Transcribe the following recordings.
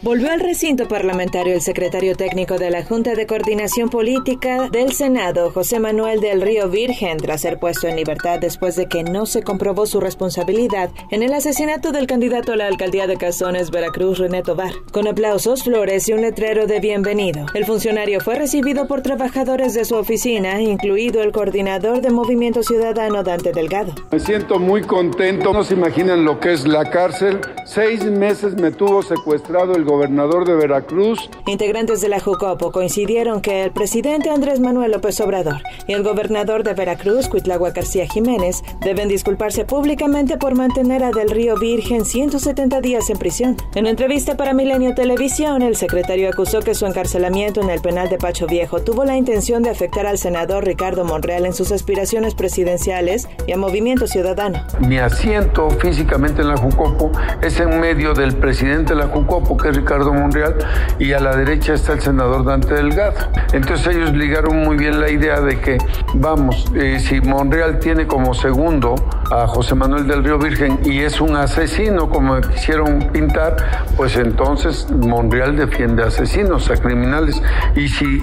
Volvió al recinto parlamentario el secretario técnico de la Junta de Coordinación Política del Senado, José Manuel del Río Virgen, tras ser puesto en libertad después de que no se comprobó su responsabilidad en el asesinato del candidato a la alcaldía de Cazones, Veracruz, René Tobar. Con aplausos, flores y un letrero de bienvenido, el funcionario fue recibido por trabajadores de su oficina, incluido el coordinador de Movimiento Ciudadano, Dante Delgado. Me siento muy contento. No se imaginan lo que es la cárcel. Seis meses me tuvo secuestrado el gobernador de Veracruz. Integrantes de la Jucopo coincidieron que el presidente Andrés Manuel López Obrador y el gobernador de Veracruz, Cuitlagua García Jiménez, deben disculparse públicamente por mantener a Del Río Virgen 170 días en prisión. En entrevista para Milenio Televisión, el secretario acusó que su encarcelamiento en el penal de Pacho Viejo tuvo la intención de afectar al senador Ricardo Monreal en sus aspiraciones presidenciales y a Movimiento Ciudadano. Mi asiento físicamente en la Jucopo es en medio del presidente de la Jucopo, que es Ricardo Monreal, y a la derecha está el senador Dante Delgado. Entonces ellos ligaron muy bien la idea de que, vamos, eh, si Monreal tiene como segundo a José Manuel del Río Virgen y es un asesino, como quisieron pintar, pues entonces Monreal defiende asesinos, a criminales. Y si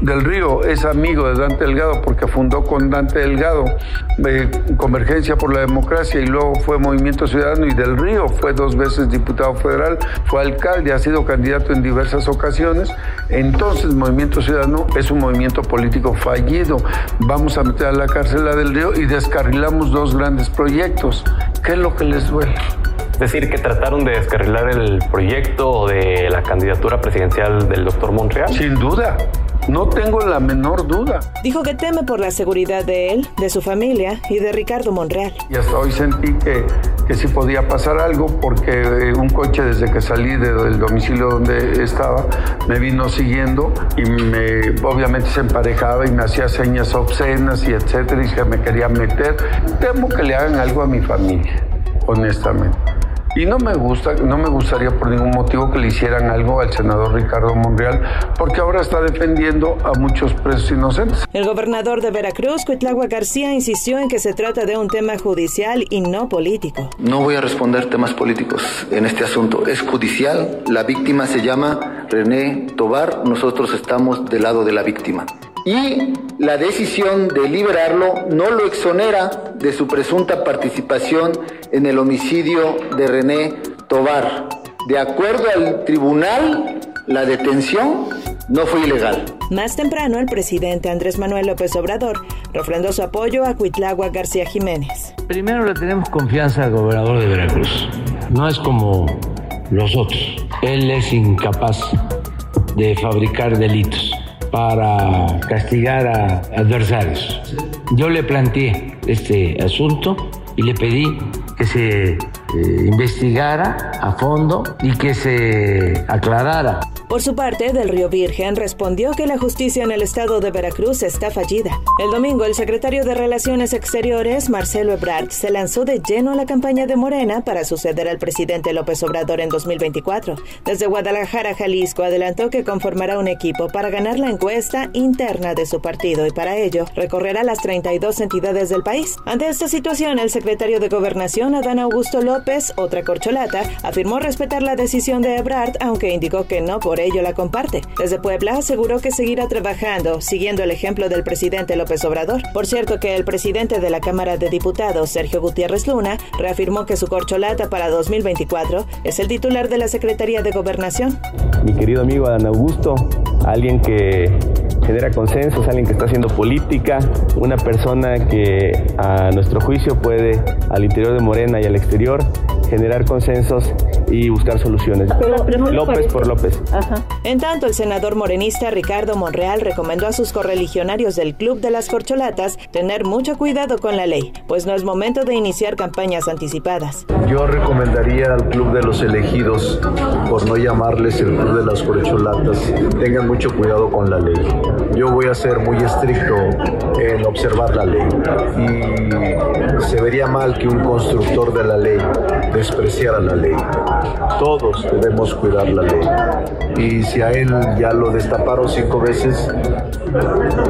del Río es amigo de Dante Delgado, porque fundó con Dante Delgado eh, Convergencia por la Democracia y luego fue Movimiento Ciudadano y del Río fue dos veces diputado federal, fue alcalde, ha sido candidato en diversas ocasiones, entonces Movimiento Ciudadano es un movimiento político fallido. Vamos a meter a la cárcel a del Río y descarrilamos dos grandes proyectos. ¿Qué es lo que les duele? Es decir, que trataron de descarrilar el proyecto de la candidatura presidencial del doctor Monreal. Sin duda. No tengo la menor duda. Dijo que teme por la seguridad de él, de su familia y de Ricardo Monreal. Y hasta hoy sentí que, que sí podía pasar algo porque eh, un coche desde que salí de- del domicilio donde estaba me vino siguiendo y me obviamente se emparejaba y me hacía señas obscenas y etcétera y que me quería meter. Temo que le hagan algo a mi familia, honestamente. Y no me gusta, no me gustaría por ningún motivo que le hicieran algo al senador Ricardo Monreal, porque ahora está defendiendo a muchos presos inocentes. El gobernador de Veracruz, Cuitlagua García, insistió en que se trata de un tema judicial y no político. No voy a responder temas políticos en este asunto. Es judicial. La víctima se llama René Tobar. Nosotros estamos del lado de la víctima. Y la decisión de liberarlo no lo exonera de su presunta participación en el homicidio de René Tobar. De acuerdo al tribunal, la detención no fue ilegal. Más temprano, el presidente Andrés Manuel López Obrador refrendó su apoyo a Cuitlagua García Jiménez. Primero le tenemos confianza al gobernador de Veracruz. No es como los otros. Él es incapaz de fabricar delitos para castigar a adversarios. Yo le planteé este asunto y le pedí que se eh, investigara a fondo y que se aclarara Por su parte, Del Río Virgen respondió que la justicia en el estado de Veracruz está fallida. El domingo, el secretario de Relaciones Exteriores, Marcelo Ebrard, se lanzó de lleno a la campaña de Morena para suceder al presidente López Obrador en 2024. Desde Guadalajara, Jalisco, adelantó que conformará un equipo para ganar la encuesta interna de su partido y para ello recorrerá las 32 entidades del país. Ante esta situación, el secretario de Gobernación, Adán Augusto López, otra corcholata, afirmó respetar la decisión de Ebrard, aunque indicó que no por ello la comparte. Desde Puebla aseguró que seguirá trabajando, siguiendo el ejemplo del presidente López Obrador. Por cierto que el presidente de la Cámara de Diputados, Sergio Gutiérrez Luna, reafirmó que su corcholata para 2024 es el titular de la Secretaría de Gobernación. mi querido amigo Adán Augusto, alguien que genera consensos, alguien que está haciendo política, una persona que a nuestro juicio puede al interior de Morena y al exterior generar consensos y buscar soluciones. López por López. En tanto, el senador morenista Ricardo Monreal recomendó a sus correligionarios del Club de las Corcholatas tener mucho cuidado con la ley, pues no es momento de iniciar campañas anticipadas. Yo recomendaría al Club de los Elegidos, por no llamarles el Club de las Corcholatas, tengan mucho cuidado con la ley. Yo voy a ser muy estricto en observar la ley. Y se vería mal que un constructor de la ley despreciara la ley. Todos debemos cuidar la ley. Y si a él ya lo destaparon cinco veces,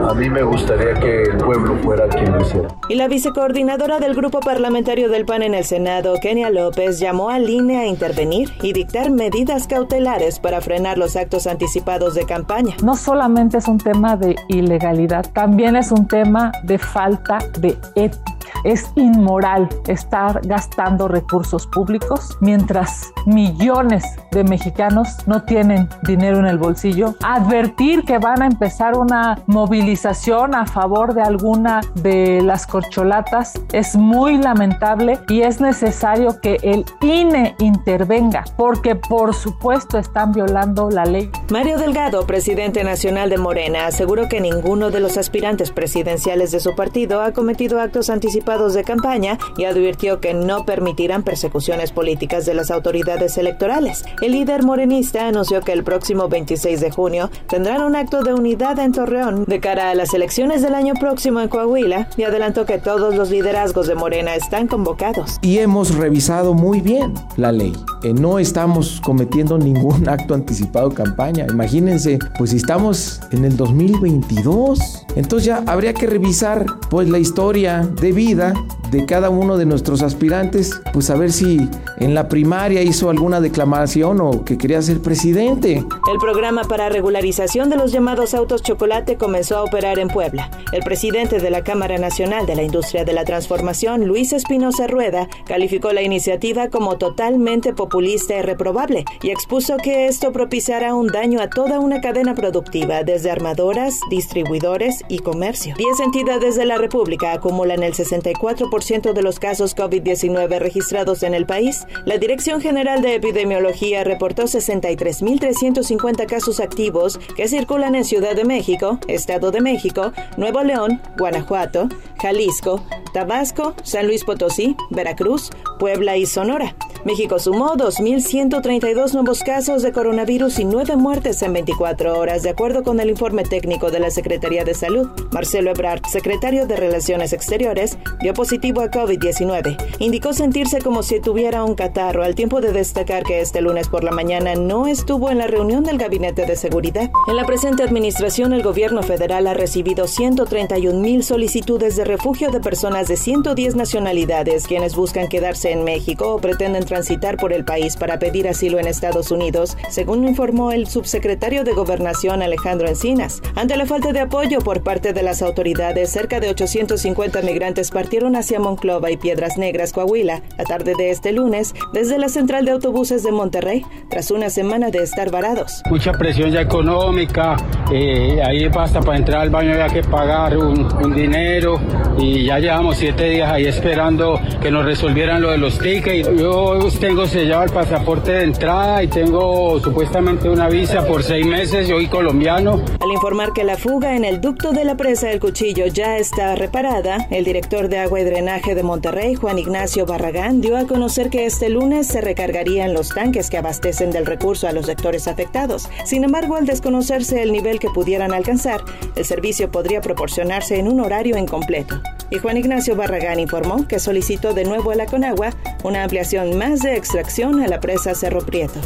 a mí me gustaría que el pueblo fuera quien lo hiciera. Y la vicecoordinadora del grupo parlamentario del PAN en el Senado, Kenia López, llamó al INE a intervenir y dictar medidas cautelares para frenar los actos anticipados de campaña. No solamente es un tema de ilegalidad, también es un tema de falta de ética. Es inmoral estar gastando recursos públicos mientras millones de mexicanos no tienen dinero en el bolsillo. Advertir que van a empezar una movilización a favor de alguna de las corcholatas es muy lamentable y es necesario que el INE intervenga porque por supuesto están violando la ley. Mario Delgado, presidente nacional de Morena, aseguró que ninguno de los aspirantes presidenciales de su partido ha cometido actos anticipados de campaña y advirtió que no permitirán persecuciones políticas de las autoridades electorales. El líder morenista anunció que el próximo 26 de junio tendrán un acto de unidad en Torreón de cara a las elecciones del año próximo en Coahuila y adelantó que todos los liderazgos de Morena están convocados. Y hemos revisado muy bien la ley. Eh, no estamos cometiendo ningún acto anticipado de campaña. Imagínense, pues si estamos en el 2022, entonces ya habría que revisar pues la historia de vida de cada uno de nuestros aspirantes, pues a ver si en la primaria hizo alguna declamación o que quería ser presidente. El programa para regularización de los llamados autos chocolate comenzó a operar en Puebla. El presidente de la Cámara Nacional de la Industria de la Transformación, Luis Espinosa Rueda, calificó la iniciativa como totalmente populista y reprobable y expuso que esto propiciará un daño a toda una cadena productiva, desde armadoras, distribuidores y comercio. Diez entidades de la República acumulan el 60 4% de los casos COVID-19 registrados en el país, la Dirección General de Epidemiología reportó 63.350 casos activos que circulan en Ciudad de México, Estado de México, Nuevo León, Guanajuato, Jalisco, Tabasco, San Luis Potosí, Veracruz, Puebla y Sonora. México sumó 2.132 nuevos casos de coronavirus y nueve muertes en 24 horas, de acuerdo con el informe técnico de la Secretaría de Salud. Marcelo Ebrard, secretario de Relaciones Exteriores, dio positivo a COVID-19. Indicó sentirse como si tuviera un catarro, al tiempo de destacar que este lunes por la mañana no estuvo en la reunión del Gabinete de Seguridad. En la presente administración, el gobierno federal ha recibido 131 mil solicitudes de refugio de personas de 110 nacionalidades quienes buscan quedarse en México o pretenden transitar por el país para pedir asilo en Estados Unidos, según informó el subsecretario de Gobernación Alejandro Encinas. Ante la falta de apoyo por parte de las autoridades, cerca de 850 migrantes partieron hacia Monclova y Piedras Negras, Coahuila, la tarde de este lunes, desde la central de autobuses de Monterrey, tras una semana de estar varados. Mucha presión ya económica, eh, ahí basta para entrar al baño había que pagar un, un dinero y ya llevamos siete días ahí esperando que nos resolvieran lo de los tickets. Yo tengo sellado el pasaporte de entrada y tengo supuestamente una visa por seis meses, yo soy colombiano. Al informar que la fuga en el ducto de la presa del cuchillo ya está reparada, el director de agua y drenaje de Monterrey, Juan Ignacio Barragán, dio a conocer que este lunes se recargarían los tanques que abastecen del recurso a los sectores afectados. Sin embargo, al desconocerse el nivel que pudieran alcanzar, el servicio podría proporcionarse en un horario incompleto. Y Juan Ignacio Barragán informó que solicitó de nuevo a la Conagua una ampliación más de extracción a la presa Cerro Prieto.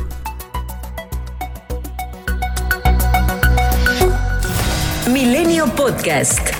Milenio Podcast.